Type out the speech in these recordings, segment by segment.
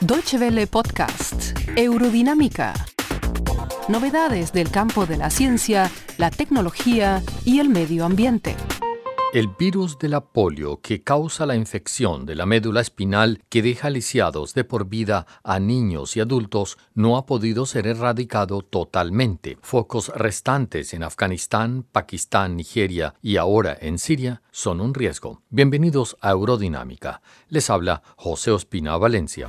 Deutsche Welle Podcast, Eurodinámica. Novedades del campo de la ciencia, la tecnología y el medio ambiente. El virus de la polio que causa la infección de la médula espinal que deja lisiados de por vida a niños y adultos no ha podido ser erradicado totalmente. Focos restantes en Afganistán, Pakistán, Nigeria y ahora en Siria son un riesgo. Bienvenidos a Eurodinámica. Les habla José Ospina Valencia.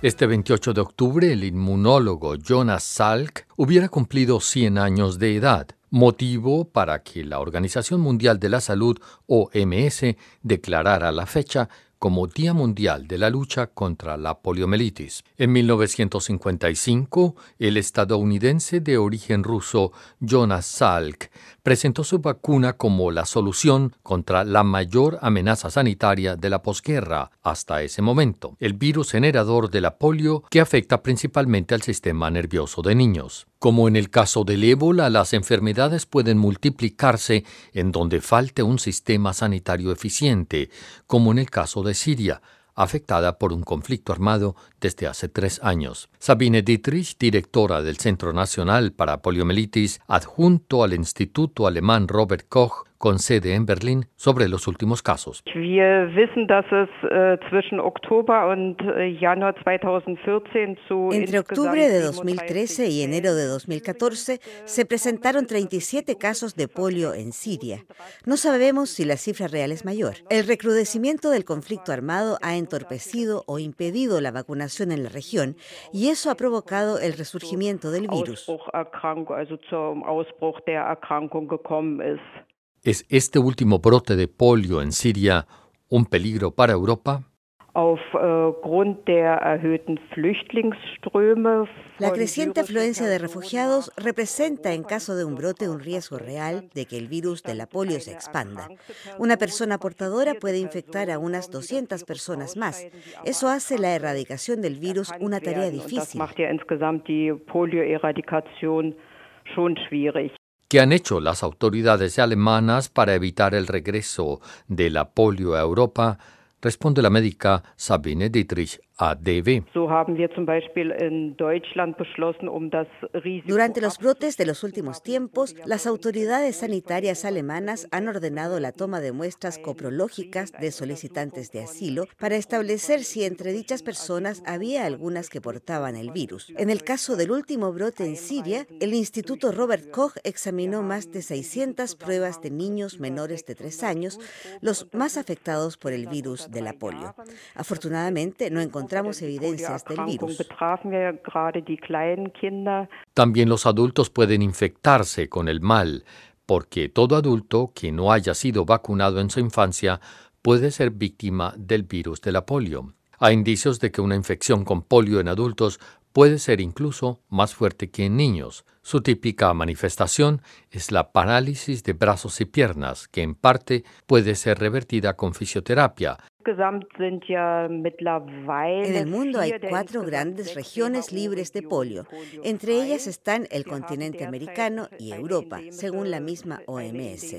Este 28 de octubre el inmunólogo Jonas Salk hubiera cumplido 100 años de edad motivo para que la Organización Mundial de la Salud, OMS, declarara la fecha como Día Mundial de la Lucha contra la Poliomielitis. En 1955, el estadounidense de origen ruso Jonas Salk presentó su vacuna como la solución contra la mayor amenaza sanitaria de la posguerra hasta ese momento, el virus generador de la polio que afecta principalmente al sistema nervioso de niños. Como en el caso del ébola, las enfermedades pueden multiplicarse en donde falte un sistema sanitario eficiente, como en el caso de Siria, afectada por un conflicto armado desde hace tres años. Sabine Dietrich, directora del Centro Nacional para Poliomielitis, adjunto al Instituto Alemán Robert Koch, con sede en Berlín sobre los últimos casos. Äh, äh, Januar 2014 zu Entre octubre de 2013 y enero de 2014 se presentaron 37 casos de polio en Siria. No sabemos si la cifra real es mayor. El recrudecimiento del conflicto armado ha entorpecido o impedido la vacunación en la región y eso ha provocado el resurgimiento del virus. ¿Es este último brote de polio en Siria un peligro para Europa? Äh, la creciente afluencia de refugiados representa en caso de un brote un riesgo real de que el virus de la polio se expanda. Una persona portadora puede infectar a unas 200 personas más. Eso hace la erradicación del virus una tarea difícil. ¿Qué han hecho las autoridades alemanas para evitar el regreso de la polio a Europa? Responde la médica Sabine Dietrich durante los brotes de los últimos tiempos, las autoridades sanitarias alemanas han ordenado la toma de muestras coprológicas de solicitantes de asilo para establecer si entre dichas personas había algunas que portaban el virus. En el caso del último brote en Siria, el Instituto Robert Koch examinó más de 600 pruebas de niños menores de 3 años, los más afectados por el virus de la polio. Afortunadamente, no encontró evidencias del virus. También los adultos pueden infectarse con el mal, porque todo adulto que no haya sido vacunado en su infancia puede ser víctima del virus de la polio. Hay indicios de que una infección con polio en adultos puede ser incluso más fuerte que en niños. Su típica manifestación es la parálisis de brazos y piernas, que en parte puede ser revertida con fisioterapia, en el mundo hay cuatro grandes regiones libres de polio. Entre ellas están el continente americano y Europa, según la misma OMS.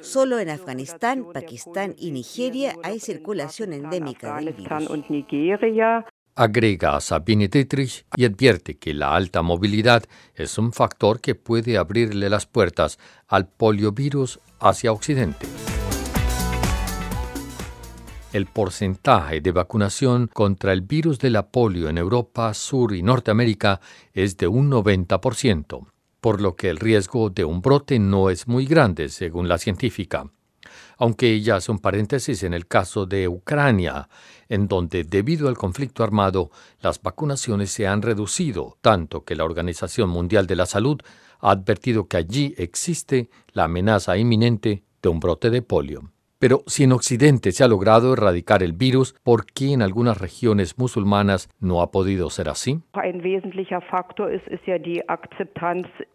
Solo en Afganistán, Pakistán y Nigeria hay circulación endémica del virus. Agrega a Sabine Dietrich y advierte que la alta movilidad es un factor que puede abrirle las puertas al poliovirus hacia Occidente el porcentaje de vacunación contra el virus de la polio en Europa, Sur y Norteamérica es de un 90%, por lo que el riesgo de un brote no es muy grande, según la científica. Aunque hace un paréntesis en el caso de Ucrania, en donde debido al conflicto armado las vacunaciones se han reducido, tanto que la Organización Mundial de la Salud ha advertido que allí existe la amenaza inminente de un brote de polio. Pero si en Occidente se ha logrado erradicar el virus, ¿por qué en algunas regiones musulmanas no ha podido ser así?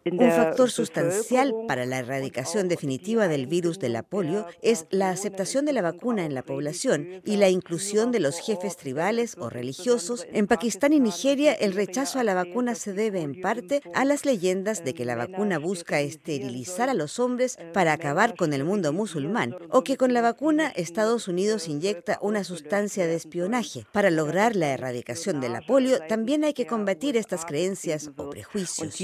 Un factor sustancial para la erradicación definitiva del virus de la polio es la aceptación de la vacuna en la población y la inclusión de los jefes tribales o religiosos. En Pakistán y Nigeria, el rechazo a la vacuna se debe en parte a las leyendas de que la vacuna busca esterilizar a los hombres para acabar con el mundo musulmán o que con la vacuna, Estados Unidos inyecta una sustancia de espionaje. Para lograr la erradicación de la polio, también hay que combatir estas creencias o prejuicios.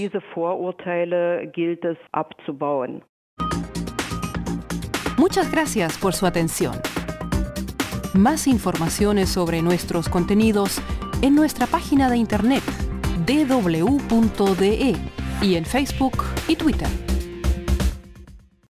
Muchas gracias por su atención. Más informaciones sobre nuestros contenidos en nuestra página de internet www.de y en Facebook y Twitter.